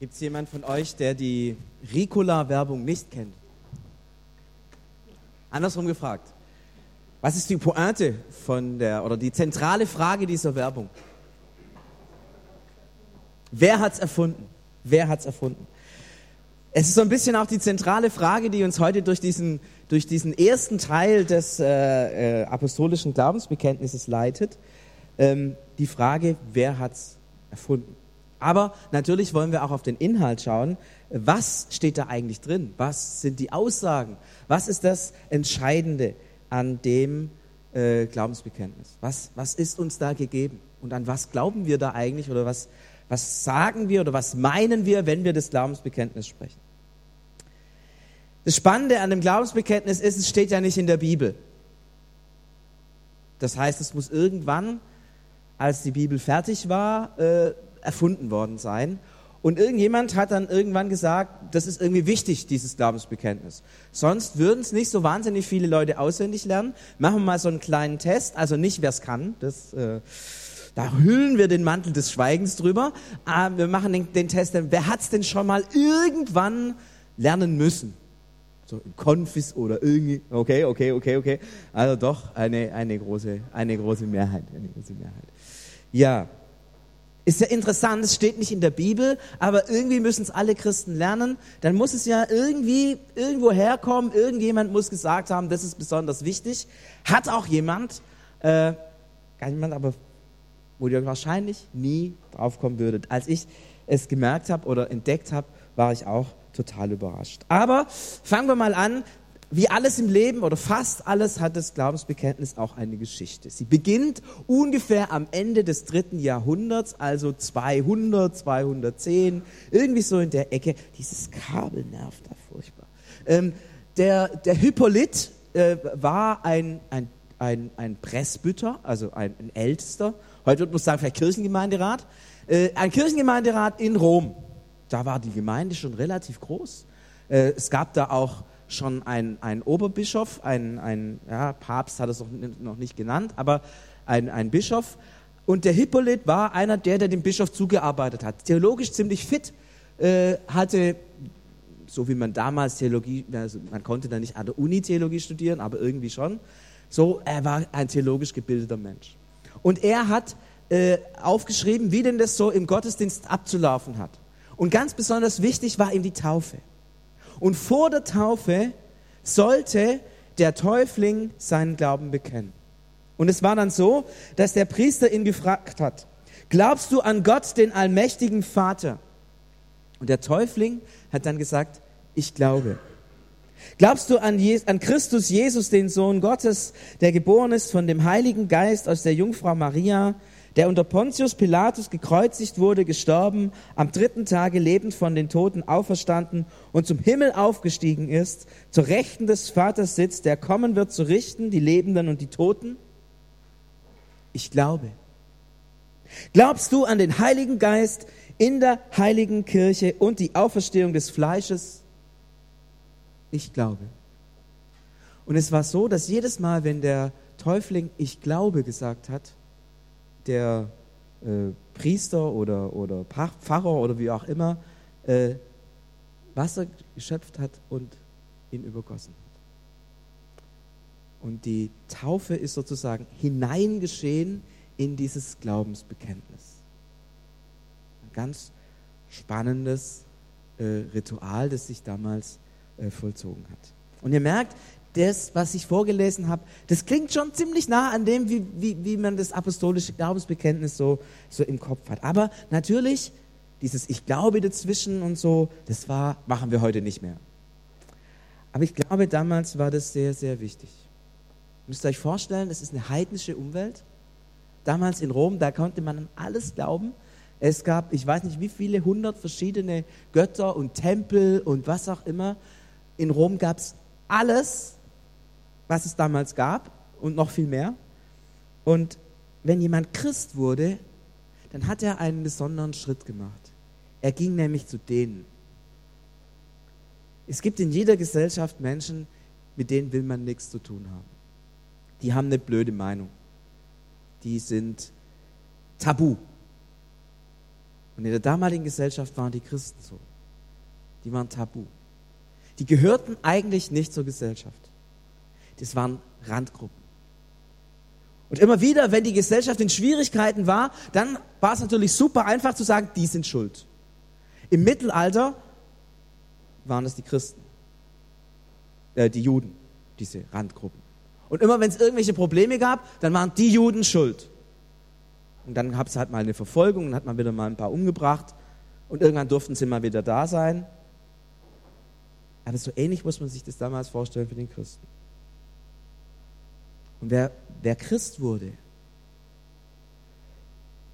Gibt es jemand von euch, der die Ricola-Werbung nicht kennt? Andersrum gefragt. Was ist die Pointe von der, oder die zentrale Frage dieser Werbung? Wer hat es erfunden? Wer hat es erfunden? Es ist so ein bisschen auch die zentrale Frage, die uns heute durch diesen, durch diesen ersten Teil des äh, äh, apostolischen Glaubensbekenntnisses leitet. Ähm, die Frage, wer hat es erfunden? Aber natürlich wollen wir auch auf den Inhalt schauen. Was steht da eigentlich drin? Was sind die Aussagen? Was ist das Entscheidende an dem äh, Glaubensbekenntnis? Was, was ist uns da gegeben? Und an was glauben wir da eigentlich? Oder was, was sagen wir oder was meinen wir, wenn wir das Glaubensbekenntnis sprechen? Das Spannende an dem Glaubensbekenntnis ist, es steht ja nicht in der Bibel. Das heißt, es muss irgendwann, als die Bibel fertig war, äh, erfunden worden sein. Und irgendjemand hat dann irgendwann gesagt, das ist irgendwie wichtig, dieses Glaubensbekenntnis. Sonst würden es nicht so wahnsinnig viele Leute auswendig lernen. Machen wir mal so einen kleinen Test, also nicht wer es kann, das, äh, da hüllen wir den Mantel des Schweigens drüber. Aber wir machen den, den Test, wer hat es denn schon mal irgendwann lernen müssen? So Konfis oder irgendwie, okay, okay, okay, okay. Also doch eine, eine, große, eine große Mehrheit. Eine große Mehrheit. Ja, ist ja interessant, es steht nicht in der Bibel, aber irgendwie müssen es alle Christen lernen. Dann muss es ja irgendwie irgendwo herkommen. Irgendjemand muss gesagt haben, das ist besonders wichtig. Hat auch jemand, äh, gar niemand, aber wo ihr wahrscheinlich nie drauf kommen würdet. Als ich es gemerkt habe oder entdeckt habe, war ich auch total überrascht. Aber fangen wir mal an wie alles im Leben oder fast alles hat das Glaubensbekenntnis auch eine Geschichte. Sie beginnt ungefähr am Ende des dritten Jahrhunderts, also 200, 210, irgendwie so in der Ecke. Dieses Kabel nervt da furchtbar. Ähm, der, der Hippolyt äh, war ein, ein, ein, ein Presbyter, also ein, ein Ältester. Heute würde man sagen, vielleicht Kirchengemeinderat. Äh, ein Kirchengemeinderat in Rom. Da war die Gemeinde schon relativ groß. Äh, es gab da auch schon ein, ein Oberbischof, ein, ein ja, Papst hat es noch nicht genannt, aber ein, ein Bischof. Und der Hippolyt war einer der, der dem Bischof zugearbeitet hat. Theologisch ziemlich fit, äh, hatte, so wie man damals Theologie, also man konnte da nicht an der Uni Theologie studieren, aber irgendwie schon. So, er war ein theologisch gebildeter Mensch. Und er hat äh, aufgeschrieben, wie denn das so im Gottesdienst abzulaufen hat. Und ganz besonders wichtig war ihm die Taufe. Und vor der Taufe sollte der Täufling seinen Glauben bekennen. Und es war dann so, dass der Priester ihn gefragt hat, glaubst du an Gott, den allmächtigen Vater? Und der Täufling hat dann gesagt, ich glaube. Glaubst du an, Je an Christus Jesus, den Sohn Gottes, der geboren ist von dem Heiligen Geist aus der Jungfrau Maria, der unter Pontius Pilatus gekreuzigt wurde, gestorben, am dritten Tage lebend von den Toten auferstanden und zum Himmel aufgestiegen ist, zur Rechten des Vaters sitzt, der kommen wird zu richten, die Lebenden und die Toten? Ich glaube. Glaubst du an den Heiligen Geist in der heiligen Kirche und die Auferstehung des Fleisches? Ich glaube. Und es war so, dass jedes Mal, wenn der Täufling Ich glaube gesagt hat, der äh, Priester oder, oder Pfarrer oder wie auch immer äh, Wasser geschöpft hat und ihn übergossen hat. Und die Taufe ist sozusagen hineingeschehen in dieses Glaubensbekenntnis. Ein ganz spannendes äh, Ritual, das sich damals äh, vollzogen hat. Und ihr merkt, das, was ich vorgelesen habe, das klingt schon ziemlich nah an dem, wie, wie, wie man das apostolische Glaubensbekenntnis so, so im Kopf hat. Aber natürlich, dieses Ich glaube dazwischen und so, das war, machen wir heute nicht mehr. Aber ich glaube, damals war das sehr, sehr wichtig. Ihr müsst euch vorstellen, es ist eine heidnische Umwelt. Damals in Rom, da konnte man an alles glauben. Es gab, ich weiß nicht wie viele, hundert verschiedene Götter und Tempel und was auch immer. In Rom gab es alles, was es damals gab und noch viel mehr. Und wenn jemand Christ wurde, dann hat er einen besonderen Schritt gemacht. Er ging nämlich zu denen. Es gibt in jeder Gesellschaft Menschen, mit denen will man nichts zu tun haben. Die haben eine blöde Meinung. Die sind tabu. Und in der damaligen Gesellschaft waren die Christen so. Die waren tabu. Die gehörten eigentlich nicht zur Gesellschaft. Das waren Randgruppen. Und immer wieder, wenn die Gesellschaft in Schwierigkeiten war, dann war es natürlich super einfach zu sagen, die sind schuld. Im Mittelalter waren es die Christen, äh, die Juden, diese Randgruppen. Und immer wenn es irgendwelche Probleme gab, dann waren die Juden schuld. Und dann gab es halt mal eine Verfolgung, dann hat man wieder mal ein paar umgebracht und irgendwann durften sie mal wieder da sein. Aber so ähnlich muss man sich das damals vorstellen für den Christen. Und wer, wer Christ wurde,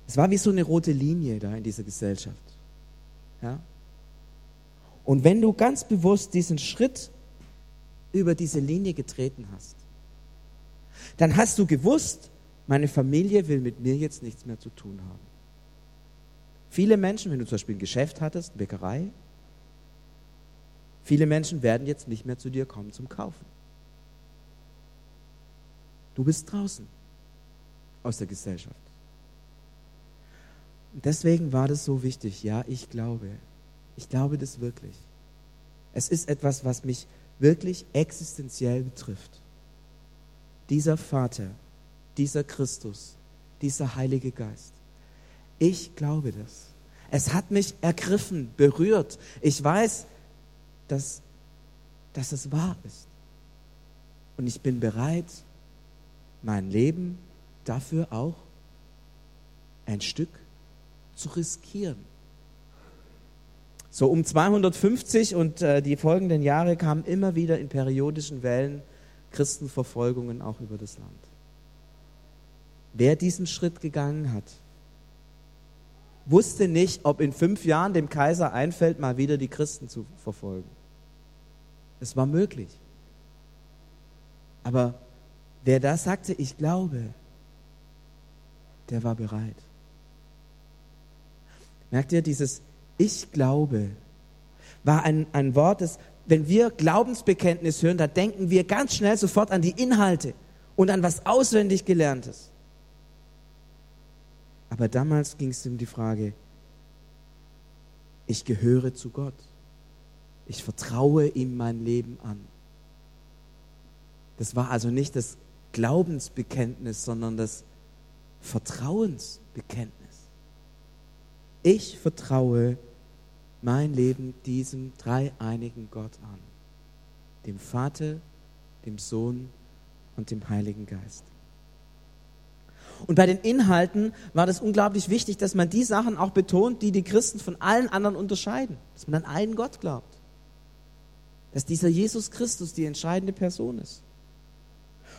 es war wie so eine rote Linie da in dieser Gesellschaft. Ja? Und wenn du ganz bewusst diesen Schritt über diese Linie getreten hast, dann hast du gewusst, meine Familie will mit mir jetzt nichts mehr zu tun haben. Viele Menschen, wenn du zum Beispiel ein Geschäft hattest, Bäckerei, viele Menschen werden jetzt nicht mehr zu dir kommen zum Kaufen. Du bist draußen aus der Gesellschaft. Und deswegen war das so wichtig. Ja, ich glaube. Ich glaube das wirklich. Es ist etwas, was mich wirklich existenziell betrifft. Dieser Vater, dieser Christus, dieser Heilige Geist. Ich glaube das. Es hat mich ergriffen, berührt. Ich weiß, dass, dass es wahr ist. Und ich bin bereit, mein Leben dafür auch ein Stück zu riskieren. So um 250 und äh, die folgenden Jahre kamen immer wieder in periodischen Wellen Christenverfolgungen auch über das Land. Wer diesen Schritt gegangen hat, wusste nicht, ob in fünf Jahren dem Kaiser einfällt, mal wieder die Christen zu verfolgen. Es war möglich. Aber wer da sagte, ich glaube, der war bereit. Merkt ihr, dieses Ich glaube war ein, ein Wort, das, wenn wir Glaubensbekenntnis hören, da denken wir ganz schnell sofort an die Inhalte und an was auswendig gelerntes. Aber damals ging es um die Frage, ich gehöre zu Gott. Ich vertraue ihm mein Leben an. Das war also nicht das Glaubensbekenntnis, sondern das Vertrauensbekenntnis. Ich vertraue mein Leben diesem dreieinigen Gott an, dem Vater, dem Sohn und dem Heiligen Geist. Und bei den Inhalten war das unglaublich wichtig, dass man die Sachen auch betont, die die Christen von allen anderen unterscheiden. Dass man an einen Gott glaubt. Dass dieser Jesus Christus die entscheidende Person ist.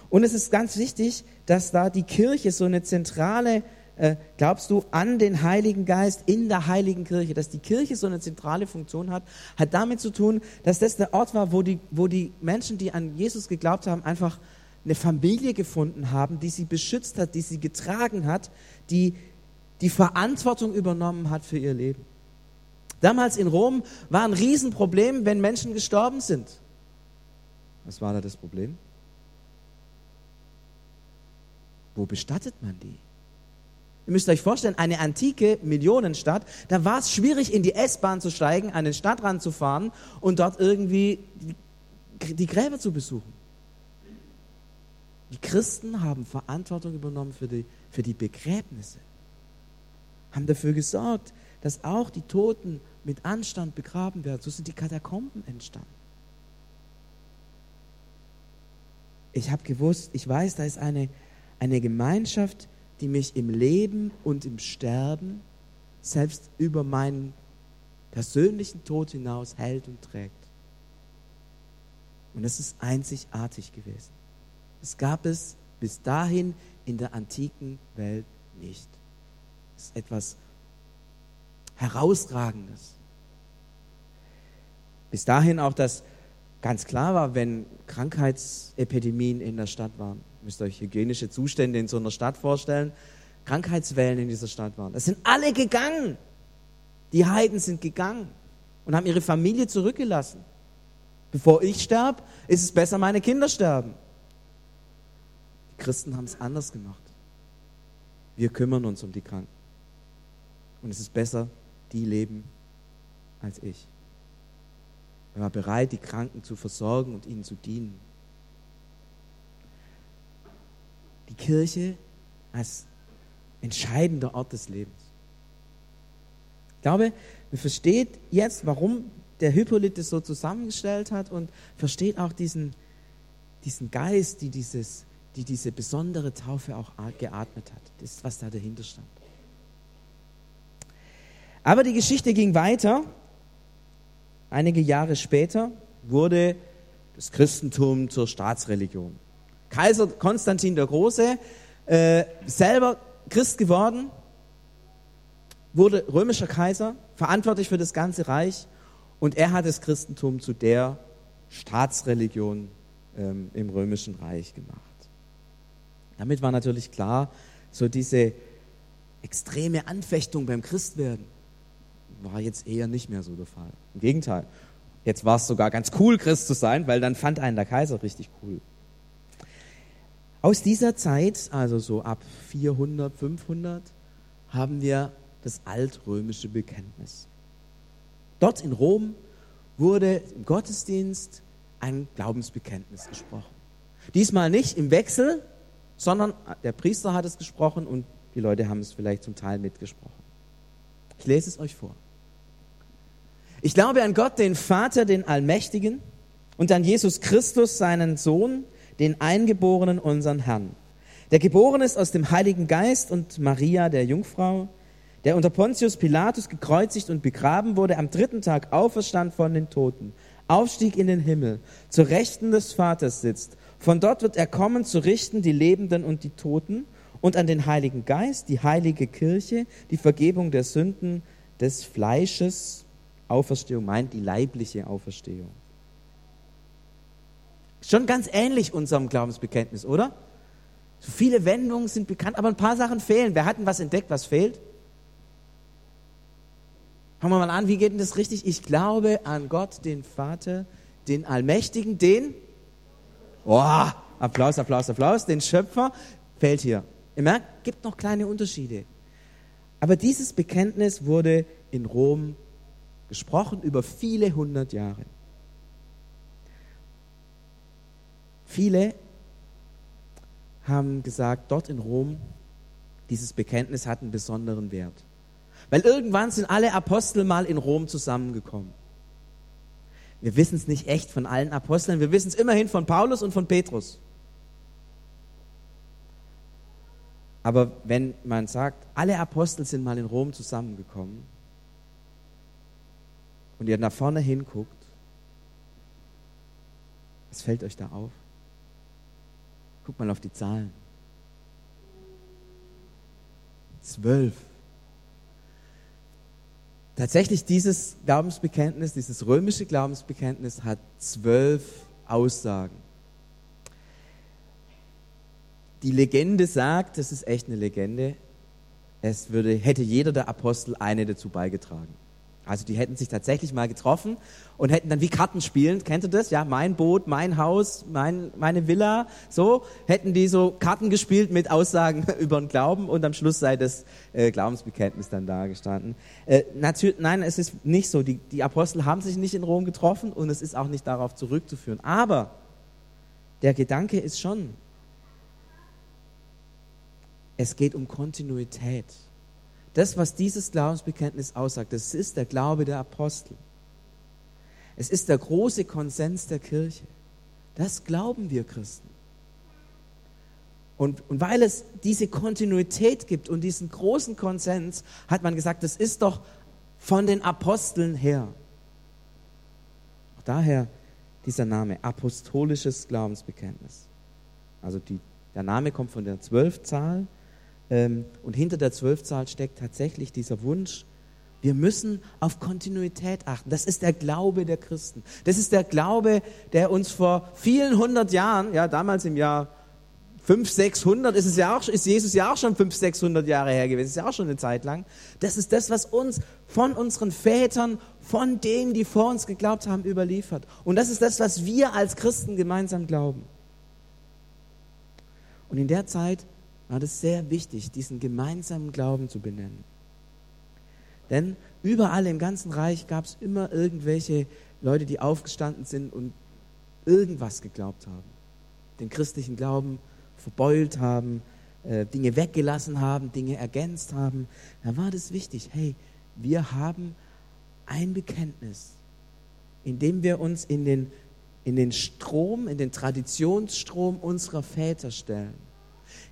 Und es ist ganz wichtig, dass da die Kirche so eine zentrale, äh, glaubst du, an den Heiligen Geist in der Heiligen Kirche, dass die Kirche so eine zentrale Funktion hat, hat damit zu tun, dass das der Ort war, wo die, wo die Menschen, die an Jesus geglaubt haben, einfach eine Familie gefunden haben, die sie beschützt hat, die sie getragen hat, die die Verantwortung übernommen hat für ihr Leben. Damals in Rom war ein Riesenproblem, wenn Menschen gestorben sind. Was war da das Problem? Wo bestattet man die? Ihr müsst euch vorstellen, eine antike Millionenstadt, da war es schwierig, in die S-Bahn zu steigen, an den Stadtrand zu fahren und dort irgendwie die Gräber zu besuchen. Die Christen haben Verantwortung übernommen für die, für die Begräbnisse, haben dafür gesorgt, dass auch die Toten mit Anstand begraben werden. So sind die Katakomben entstanden. Ich habe gewusst, ich weiß, da ist eine, eine Gemeinschaft, die mich im Leben und im Sterben, selbst über meinen persönlichen Tod hinaus hält und trägt. Und das ist einzigartig gewesen. Es gab es bis dahin in der antiken Welt nicht. Das ist etwas Herausragendes. Bis dahin auch, dass ganz klar war, wenn Krankheitsepidemien in der Stadt waren, müsst euch hygienische Zustände in so einer Stadt vorstellen, Krankheitswellen in dieser Stadt waren. Es sind alle gegangen. Die Heiden sind gegangen und haben ihre Familie zurückgelassen. Bevor ich sterbe, ist es besser, meine Kinder sterben. Christen haben es anders gemacht. Wir kümmern uns um die Kranken. Und es ist besser, die leben als ich. Er war bereit, die Kranken zu versorgen und ihnen zu dienen. Die Kirche als entscheidender Ort des Lebens. Ich glaube, man versteht jetzt, warum der Hippolyt das so zusammengestellt hat und versteht auch diesen, diesen Geist, die, dieses, die diese besondere Taufe auch geatmet hat. Das ist, was da dahinter stand. Aber die Geschichte ging weiter. Einige Jahre später wurde das Christentum zur Staatsreligion. Kaiser Konstantin der Große, äh, selber Christ geworden, wurde römischer Kaiser, verantwortlich für das ganze Reich und er hat das Christentum zu der Staatsreligion ähm, im römischen Reich gemacht. Damit war natürlich klar, so diese extreme Anfechtung beim Christwerden war jetzt eher nicht mehr so der Fall. Im Gegenteil, jetzt war es sogar ganz cool, Christ zu sein, weil dann fand einen der Kaiser richtig cool. Aus dieser Zeit, also so ab 400, 500, haben wir das altrömische Bekenntnis. Dort in Rom wurde im Gottesdienst ein Glaubensbekenntnis gesprochen. Diesmal nicht im Wechsel, sondern der Priester hat es gesprochen und die Leute haben es vielleicht zum Teil mitgesprochen. Ich lese es euch vor. Ich glaube an Gott, den Vater, den Allmächtigen, und an Jesus Christus, seinen Sohn, den Eingeborenen, unseren Herrn, der geboren ist aus dem Heiligen Geist und Maria, der Jungfrau, der unter Pontius Pilatus gekreuzigt und begraben wurde, am dritten Tag auferstand von den Toten, aufstieg in den Himmel, zur Rechten des Vaters sitzt. Von dort wird er kommen, zu richten die Lebenden und die Toten und an den Heiligen Geist, die heilige Kirche, die Vergebung der Sünden des Fleisches. Auferstehung meint die leibliche Auferstehung. Schon ganz ähnlich unserem Glaubensbekenntnis, oder? So viele Wendungen sind bekannt, aber ein paar Sachen fehlen. Wer hat denn was entdeckt, was fehlt? Fangen wir mal an, wie geht denn das richtig? Ich glaube an Gott, den Vater, den Allmächtigen, den, oh, Applaus, Applaus, Applaus, den Schöpfer, fällt hier. Ihr merkt, gibt noch kleine Unterschiede. Aber dieses Bekenntnis wurde in Rom gesprochen über viele hundert Jahre. Viele haben gesagt, dort in Rom, dieses Bekenntnis hat einen besonderen Wert. Weil irgendwann sind alle Apostel mal in Rom zusammengekommen. Wir wissen es nicht echt von allen Aposteln, wir wissen es immerhin von Paulus und von Petrus. Aber wenn man sagt, alle Apostel sind mal in Rom zusammengekommen und ihr nach vorne hinguckt, was fällt euch da auf? Guckt mal auf die Zahlen. Zwölf. Tatsächlich dieses Glaubensbekenntnis, dieses römische Glaubensbekenntnis hat zwölf Aussagen. Die Legende sagt, das ist echt eine Legende, es würde, hätte jeder der Apostel eine dazu beigetragen. Also die hätten sich tatsächlich mal getroffen und hätten dann wie Karten spielen, kennt ihr das? Ja, mein Boot, mein Haus, mein, meine Villa, so hätten die so Karten gespielt mit Aussagen über den Glauben und am Schluss sei das äh, Glaubensbekenntnis dann da gestanden. Äh, natürlich, nein, es ist nicht so. Die, die Apostel haben sich nicht in Rom getroffen und es ist auch nicht darauf zurückzuführen. Aber der Gedanke ist schon, es geht um Kontinuität das, was dieses Glaubensbekenntnis aussagt, das ist der Glaube der Apostel. Es ist der große Konsens der Kirche. Das glauben wir Christen. Und, und weil es diese Kontinuität gibt und diesen großen Konsens, hat man gesagt, das ist doch von den Aposteln her. Auch daher dieser Name, apostolisches Glaubensbekenntnis. Also die, der Name kommt von der Zwölfzahl und hinter der Zwölfzahl steckt tatsächlich dieser Wunsch, wir müssen auf Kontinuität achten. Das ist der Glaube der Christen. Das ist der Glaube, der uns vor vielen hundert Jahren, ja, damals im Jahr 500, 600, ist, es ja auch, ist Jesus ja auch schon 500, 600 Jahre her gewesen, ist ja auch schon eine Zeit lang. Das ist das, was uns von unseren Vätern, von denen, die vor uns geglaubt haben, überliefert. Und das ist das, was wir als Christen gemeinsam glauben. Und in der Zeit war das sehr wichtig, diesen gemeinsamen Glauben zu benennen. Denn überall im ganzen Reich gab es immer irgendwelche Leute, die aufgestanden sind und irgendwas geglaubt haben. Den christlichen Glauben verbeult haben, äh, Dinge weggelassen haben, Dinge ergänzt haben. Da war das wichtig. Hey, wir haben ein Bekenntnis, in dem wir uns in den, in den Strom, in den Traditionsstrom unserer Väter stellen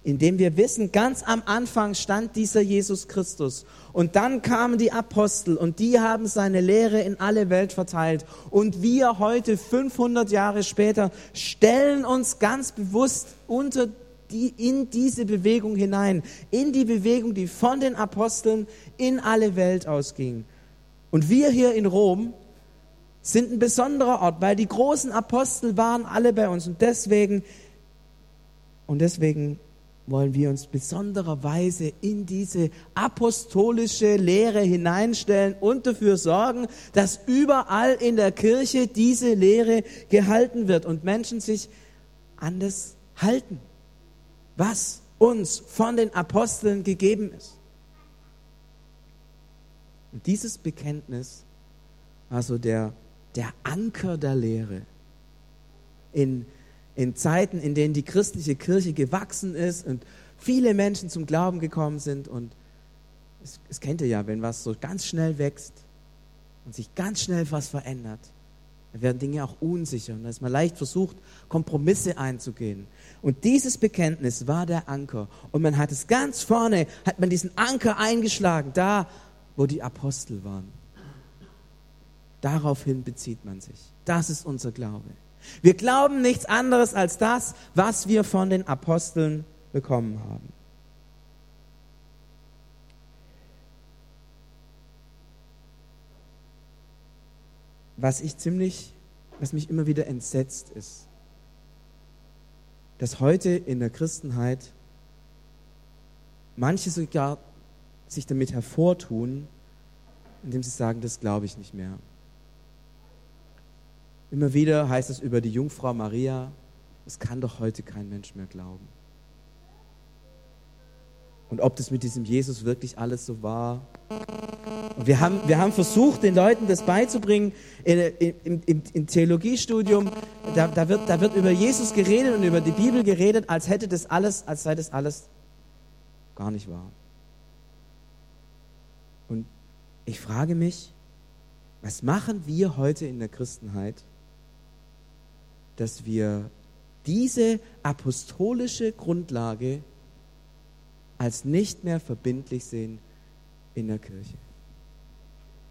indem wir wissen, ganz am Anfang stand dieser Jesus Christus. Und dann kamen die Apostel und die haben seine Lehre in alle Welt verteilt. Und wir heute 500 Jahre später stellen uns ganz bewusst unter die, in diese Bewegung hinein, in die Bewegung, die von den Aposteln in alle Welt ausging. Und wir hier in Rom sind ein besonderer Ort, weil die großen Apostel waren alle bei uns. Und deswegen und deswegen wollen wir uns besonderer Weise in diese apostolische Lehre hineinstellen und dafür sorgen, dass überall in der Kirche diese Lehre gehalten wird und Menschen sich an das halten, was uns von den Aposteln gegeben ist. Und dieses Bekenntnis, also der, der Anker der Lehre in in Zeiten, in denen die christliche Kirche gewachsen ist und viele Menschen zum Glauben gekommen sind. Und es, es kennt ihr ja, wenn was so ganz schnell wächst und sich ganz schnell was verändert, dann werden Dinge auch unsicher und da ist man leicht versucht, Kompromisse einzugehen. Und dieses Bekenntnis war der Anker. Und man hat es ganz vorne, hat man diesen Anker eingeschlagen, da, wo die Apostel waren. Daraufhin bezieht man sich. Das ist unser Glaube. Wir glauben nichts anderes als das, was wir von den Aposteln bekommen haben. Was ich ziemlich, was mich immer wieder entsetzt ist, dass heute in der Christenheit manche sogar sich damit hervortun, indem sie sagen, das glaube ich nicht mehr. Immer wieder heißt es über die Jungfrau Maria, es kann doch heute kein Mensch mehr glauben. Und ob das mit diesem Jesus wirklich alles so war. Und wir haben, wir haben versucht, den Leuten das beizubringen. Im, Theologiestudium, da, da, wird, da wird über Jesus geredet und über die Bibel geredet, als hätte das alles, als sei das alles gar nicht wahr. Und ich frage mich, was machen wir heute in der Christenheit, dass wir diese apostolische Grundlage als nicht mehr verbindlich sehen in der Kirche.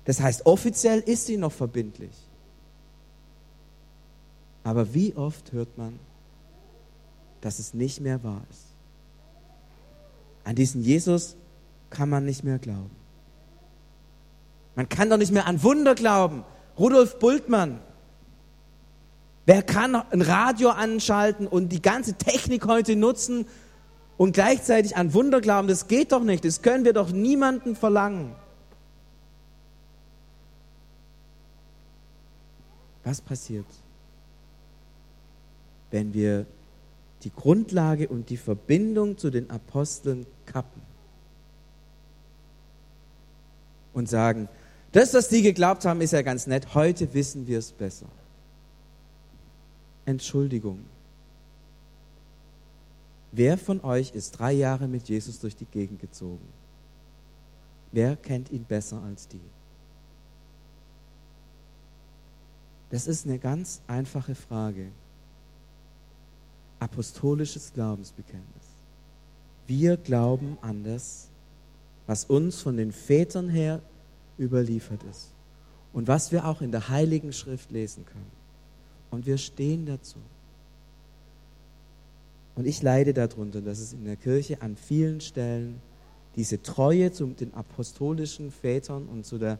Das heißt, offiziell ist sie noch verbindlich. Aber wie oft hört man, dass es nicht mehr wahr ist? An diesen Jesus kann man nicht mehr glauben. Man kann doch nicht mehr an Wunder glauben. Rudolf Bultmann, Wer kann ein Radio anschalten und die ganze Technik heute nutzen und gleichzeitig an Wunder glauben? Das geht doch nicht. Das können wir doch niemanden verlangen. Was passiert, wenn wir die Grundlage und die Verbindung zu den Aposteln kappen und sagen, das, was die geglaubt haben, ist ja ganz nett, heute wissen wir es besser. Entschuldigung. Wer von euch ist drei Jahre mit Jesus durch die Gegend gezogen? Wer kennt ihn besser als die? Das ist eine ganz einfache Frage. Apostolisches Glaubensbekenntnis. Wir glauben an das, was uns von den Vätern her überliefert ist und was wir auch in der Heiligen Schrift lesen können. Und wir stehen dazu. Und ich leide darunter, dass es in der Kirche an vielen Stellen diese Treue zu den apostolischen Vätern und zu der,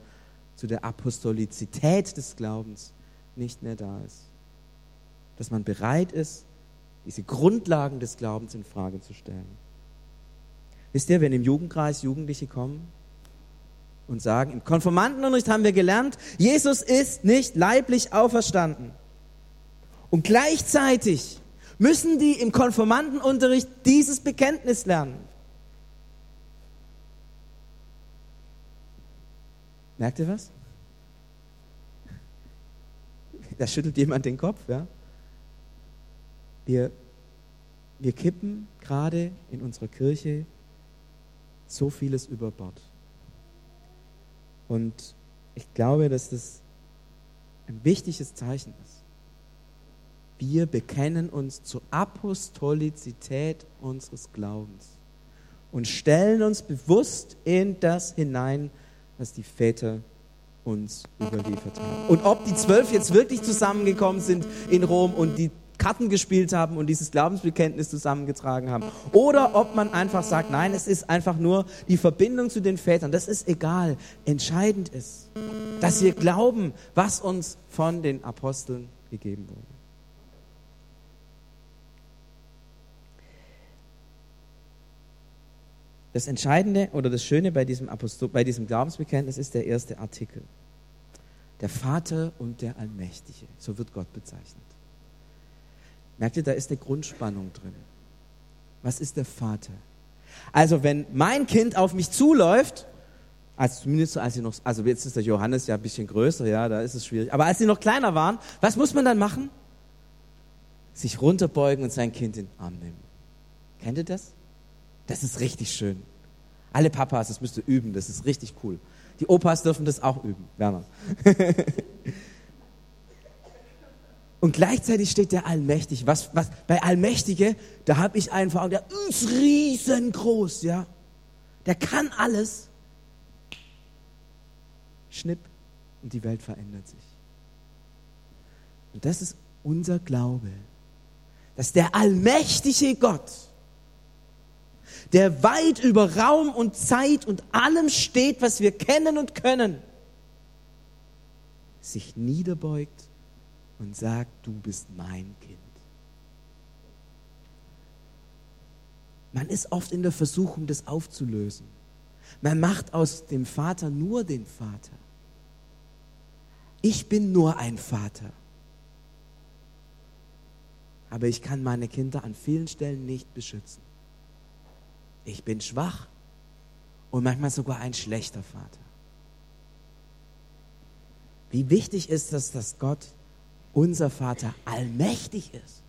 zu der Apostolizität des Glaubens nicht mehr da ist. Dass man bereit ist, diese Grundlagen des Glaubens in Frage zu stellen. Wisst ihr, wenn im Jugendkreis Jugendliche kommen und sagen, im Konformantenunterricht haben wir gelernt, Jesus ist nicht leiblich auferstanden. Und gleichzeitig müssen die im Konformantenunterricht dieses Bekenntnis lernen. Merkt ihr was? Da schüttelt jemand den Kopf, ja? Wir, wir kippen gerade in unserer Kirche so vieles über Bord. Und ich glaube, dass das ein wichtiges Zeichen ist. Wir bekennen uns zur Apostolizität unseres Glaubens und stellen uns bewusst in das hinein, was die Väter uns überliefert haben. Und ob die zwölf jetzt wirklich zusammengekommen sind in Rom und die Karten gespielt haben und dieses Glaubensbekenntnis zusammengetragen haben. Oder ob man einfach sagt, nein, es ist einfach nur die Verbindung zu den Vätern. Das ist egal. Entscheidend ist, dass wir glauben, was uns von den Aposteln gegeben wurde. Das Entscheidende oder das Schöne bei diesem, Apostol, bei diesem Glaubensbekenntnis ist der erste Artikel. Der Vater und der Allmächtige, so wird Gott bezeichnet. Merkt ihr, da ist eine Grundspannung drin. Was ist der Vater? Also wenn mein Kind auf mich zuläuft, also zumindest als sie noch, also jetzt ist der Johannes ja ein bisschen größer, ja, da ist es schwierig. Aber als sie noch kleiner waren, was muss man dann machen? Sich runterbeugen und sein Kind in den Arm nehmen. Kennt ihr das? Das ist richtig schön. Alle Papas, das müsst ihr üben, das ist richtig cool. Die Opas dürfen das auch üben, Werner. Und gleichzeitig steht der Allmächtig. Was, was, bei Allmächtige, da habe ich einen Vater, der ist riesengroß, ja. Der kann alles. Schnipp und die Welt verändert sich. Und das ist unser Glaube, dass der allmächtige Gott, der weit über Raum und Zeit und allem steht, was wir kennen und können, sich niederbeugt und sagt, du bist mein Kind. Man ist oft in der Versuchung, das aufzulösen. Man macht aus dem Vater nur den Vater. Ich bin nur ein Vater. Aber ich kann meine Kinder an vielen Stellen nicht beschützen. Ich bin schwach und manchmal sogar ein schlechter Vater. Wie wichtig ist es, dass Gott unser Vater allmächtig ist.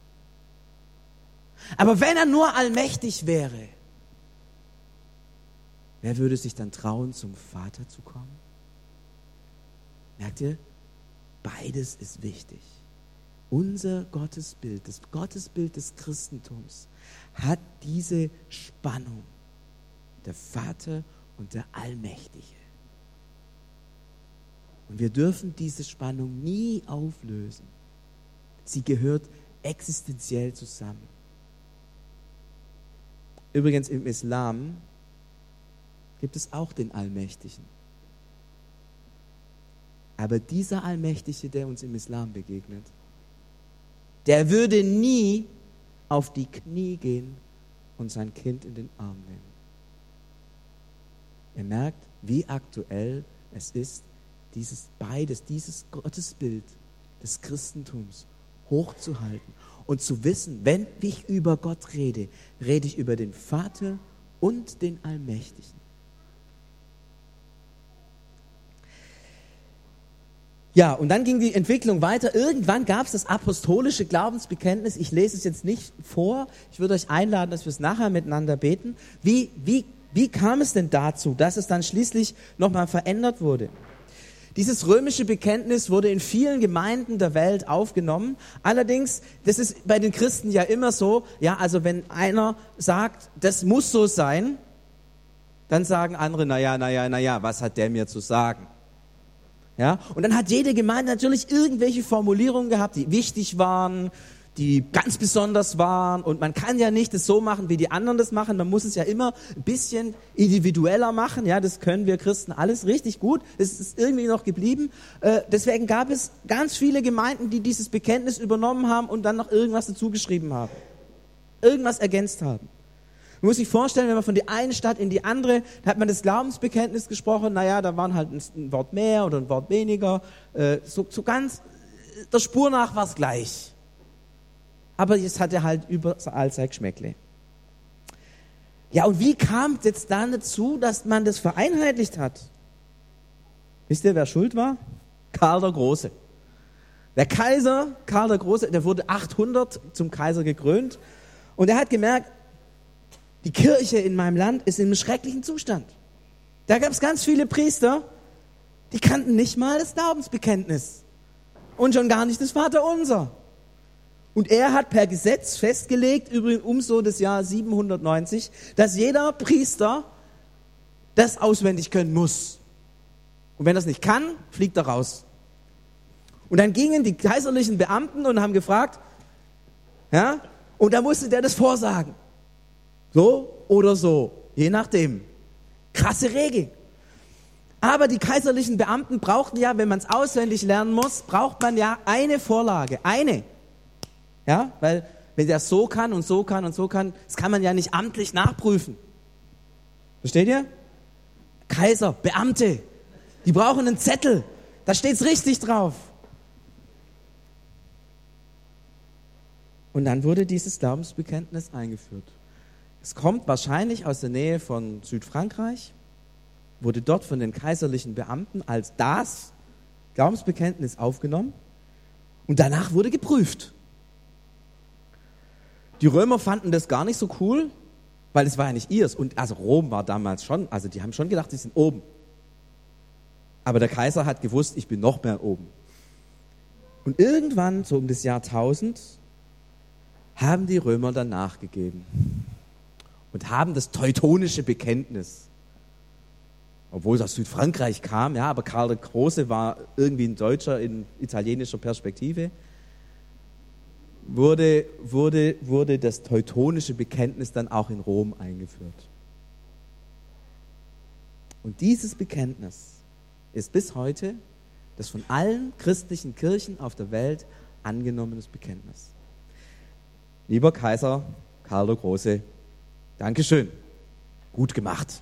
Aber wenn er nur allmächtig wäre, wer würde sich dann trauen, zum Vater zu kommen? Merkt ihr? Beides ist wichtig. Unser Gottesbild, das Gottesbild des Christentums, hat diese Spannung. Der Vater und der Allmächtige. Und wir dürfen diese Spannung nie auflösen. Sie gehört existenziell zusammen. Übrigens im Islam gibt es auch den Allmächtigen. Aber dieser Allmächtige, der uns im Islam begegnet, der würde nie auf die Knie gehen und sein Kind in den Arm nehmen. Ihr merkt, wie aktuell es ist, dieses beides, dieses Gottesbild des Christentums hochzuhalten und zu wissen, wenn ich über Gott rede, rede ich über den Vater und den Allmächtigen. Ja, und dann ging die Entwicklung weiter. Irgendwann gab es das apostolische Glaubensbekenntnis. Ich lese es jetzt nicht vor. Ich würde euch einladen, dass wir es nachher miteinander beten. Wie, wie, wie kam es denn dazu, dass es dann schließlich nochmal verändert wurde? Dieses römische Bekenntnis wurde in vielen Gemeinden der Welt aufgenommen. Allerdings, das ist bei den Christen ja immer so, ja, also wenn einer sagt, das muss so sein, dann sagen andere, naja, naja, naja, was hat der mir zu sagen? Ja, und dann hat jede Gemeinde natürlich irgendwelche Formulierungen gehabt, die wichtig waren, die ganz besonders waren. Und man kann ja nicht das so machen, wie die anderen das machen. Man muss es ja immer ein bisschen individueller machen. Ja, das können wir Christen alles richtig gut. Es ist irgendwie noch geblieben. Äh, deswegen gab es ganz viele Gemeinden, die dieses Bekenntnis übernommen haben und dann noch irgendwas dazugeschrieben haben. Irgendwas ergänzt haben. Man muss sich vorstellen, wenn man von der einen Stadt in die andere, da hat man das Glaubensbekenntnis gesprochen, naja, da waren halt ein Wort mehr oder ein Wort weniger. Äh, so, so ganz der Spur nach war es gleich aber es hatte halt überall sein Geschmäckle. Ja, und wie kam es jetzt dann dazu, dass man das vereinheitlicht hat? Wisst ihr, wer schuld war? Karl der Große. Der Kaiser, Karl der Große, der wurde 800 zum Kaiser gekrönt und er hat gemerkt, die Kirche in meinem Land ist in einem schrecklichen Zustand. Da gab es ganz viele Priester, die kannten nicht mal das Glaubensbekenntnis und schon gar nicht das Vaterunser. Und er hat per Gesetz festgelegt, übrigens um so das Jahr 790, dass jeder Priester das auswendig können muss. Und wenn es nicht kann, fliegt er raus. Und dann gingen die kaiserlichen Beamten und haben gefragt, ja, und da musste der das vorsagen. So oder so, je nachdem. Krasse Regel. Aber die kaiserlichen Beamten brauchten ja, wenn man es auswendig lernen muss, braucht man ja eine Vorlage. Eine. Ja, weil wenn der so kann und so kann und so kann, das kann man ja nicht amtlich nachprüfen. Versteht ihr? Kaiser, Beamte, die brauchen einen Zettel. Da steht es richtig drauf. Und dann wurde dieses Glaubensbekenntnis eingeführt. Es kommt wahrscheinlich aus der Nähe von Südfrankreich, wurde dort von den kaiserlichen Beamten als das Glaubensbekenntnis aufgenommen und danach wurde geprüft. Die Römer fanden das gar nicht so cool, weil es war ja nicht ihrs. Und also Rom war damals schon, also die haben schon gedacht, sie sind oben. Aber der Kaiser hat gewusst, ich bin noch mehr oben. Und irgendwann, so um das Jahr 1000, haben die Römer dann nachgegeben und haben das teutonische Bekenntnis, obwohl es aus Südfrankreich kam, ja, aber Karl der Große war irgendwie ein Deutscher in italienischer Perspektive, wurde, wurde, wurde das teutonische Bekenntnis dann auch in Rom eingeführt. Und dieses Bekenntnis ist bis heute das von allen christlichen Kirchen auf der Welt angenommenes Bekenntnis. Lieber Kaiser Karl der Große, Dankeschön. Gut gemacht.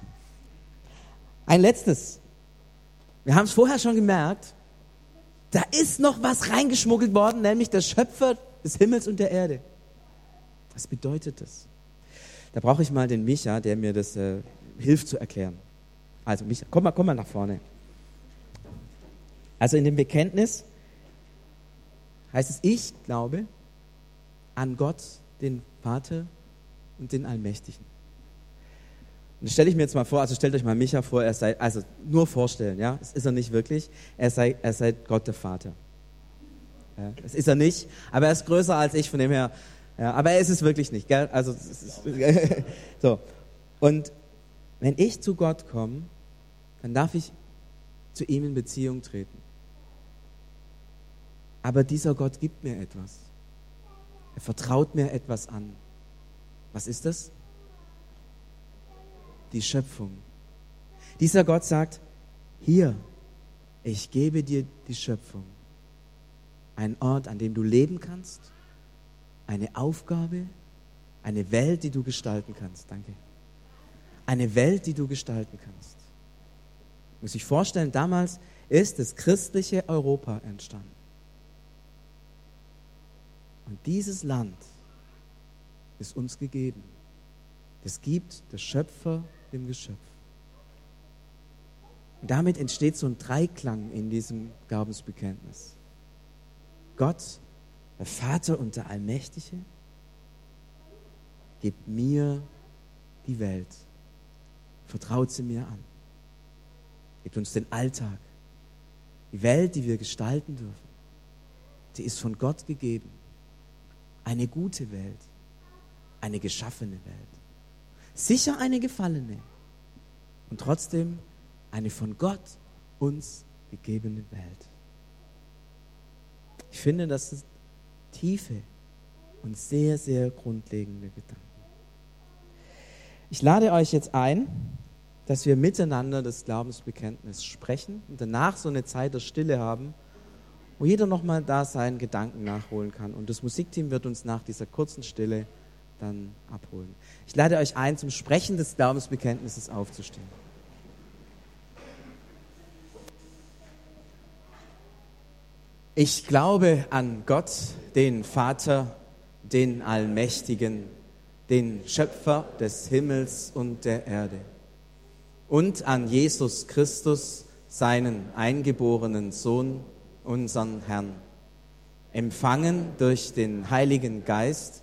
Ein letztes. Wir haben es vorher schon gemerkt. Da ist noch was reingeschmuggelt worden, nämlich der Schöpfer des Himmels und der Erde. Was bedeutet das? Da brauche ich mal den Micha, der mir das äh, hilft zu erklären. Also Micha, komm mal, komm mal nach vorne. Also in dem Bekenntnis heißt es, ich glaube, an Gott, den Vater und den Allmächtigen. Und stelle ich mir jetzt mal vor, also stellt euch mal Micha vor, er sei, also nur vorstellen, ja, das ist er nicht wirklich, er sei, er sei Gott der Vater. Ja, das ist er nicht, aber er ist größer als ich, von dem her, ja, aber er ist es wirklich nicht, gell? Also, so. Und wenn ich zu Gott komme, dann darf ich zu ihm in Beziehung treten. Aber dieser Gott gibt mir etwas. Er vertraut mir etwas an. Was ist das? Die Schöpfung. Dieser Gott sagt, hier, ich gebe dir die Schöpfung. Ein Ort, an dem du leben kannst, eine Aufgabe, eine Welt, die du gestalten kannst. Danke. Eine Welt, die du gestalten kannst. Muss ich vorstellen, damals ist das christliche Europa entstanden. Und dieses Land ist uns gegeben. Das gibt der Schöpfer dem Geschöpf. Und damit entsteht so ein Dreiklang in diesem Glaubensbekenntnis. Gott, der Vater und der Allmächtige, gibt mir die Welt, vertraut sie mir an, gibt uns den Alltag, die Welt, die wir gestalten dürfen, die ist von Gott gegeben eine gute Welt, eine geschaffene Welt. Sicher eine gefallene und trotzdem eine von Gott uns gegebene Welt. Ich finde, das sind tiefe und sehr, sehr grundlegende Gedanken. Ich lade euch jetzt ein, dass wir miteinander das Glaubensbekenntnis sprechen und danach so eine Zeit der Stille haben, wo jeder nochmal da seinen Gedanken nachholen kann. Und das Musikteam wird uns nach dieser kurzen Stille dann abholen. Ich lade euch ein, zum Sprechen des Glaubensbekenntnisses aufzustehen. Ich glaube an Gott, den Vater, den Allmächtigen, den Schöpfer des Himmels und der Erde und an Jesus Christus, seinen eingeborenen Sohn, unseren Herrn, empfangen durch den Heiligen Geist,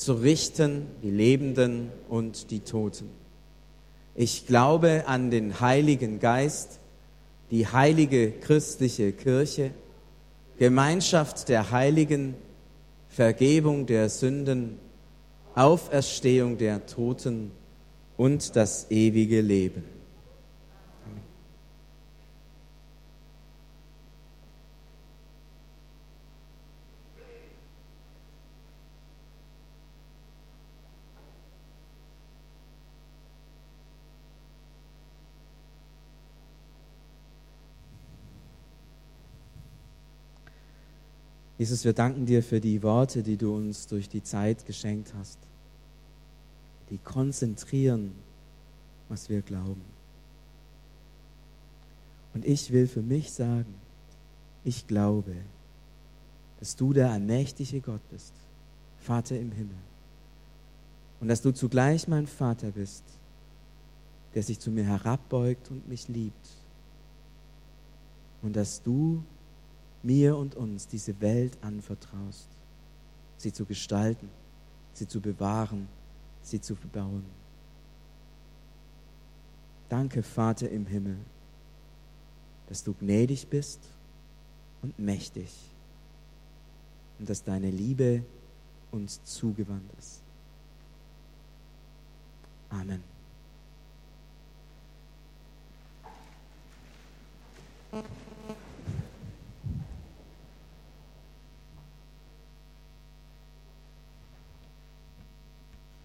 zu richten die Lebenden und die Toten. Ich glaube an den Heiligen Geist, die heilige christliche Kirche, Gemeinschaft der Heiligen, Vergebung der Sünden, Auferstehung der Toten und das ewige Leben. Jesus, wir danken dir für die Worte, die du uns durch die Zeit geschenkt hast, die konzentrieren, was wir glauben. Und ich will für mich sagen, ich glaube, dass du der allmächtige Gott bist, Vater im Himmel. Und dass du zugleich mein Vater bist, der sich zu mir herabbeugt und mich liebt. Und dass du mir und uns diese Welt anvertraust, sie zu gestalten, sie zu bewahren, sie zu verbauen. Danke, Vater im Himmel, dass du gnädig bist und mächtig und dass deine Liebe uns zugewandt ist. Amen. Thank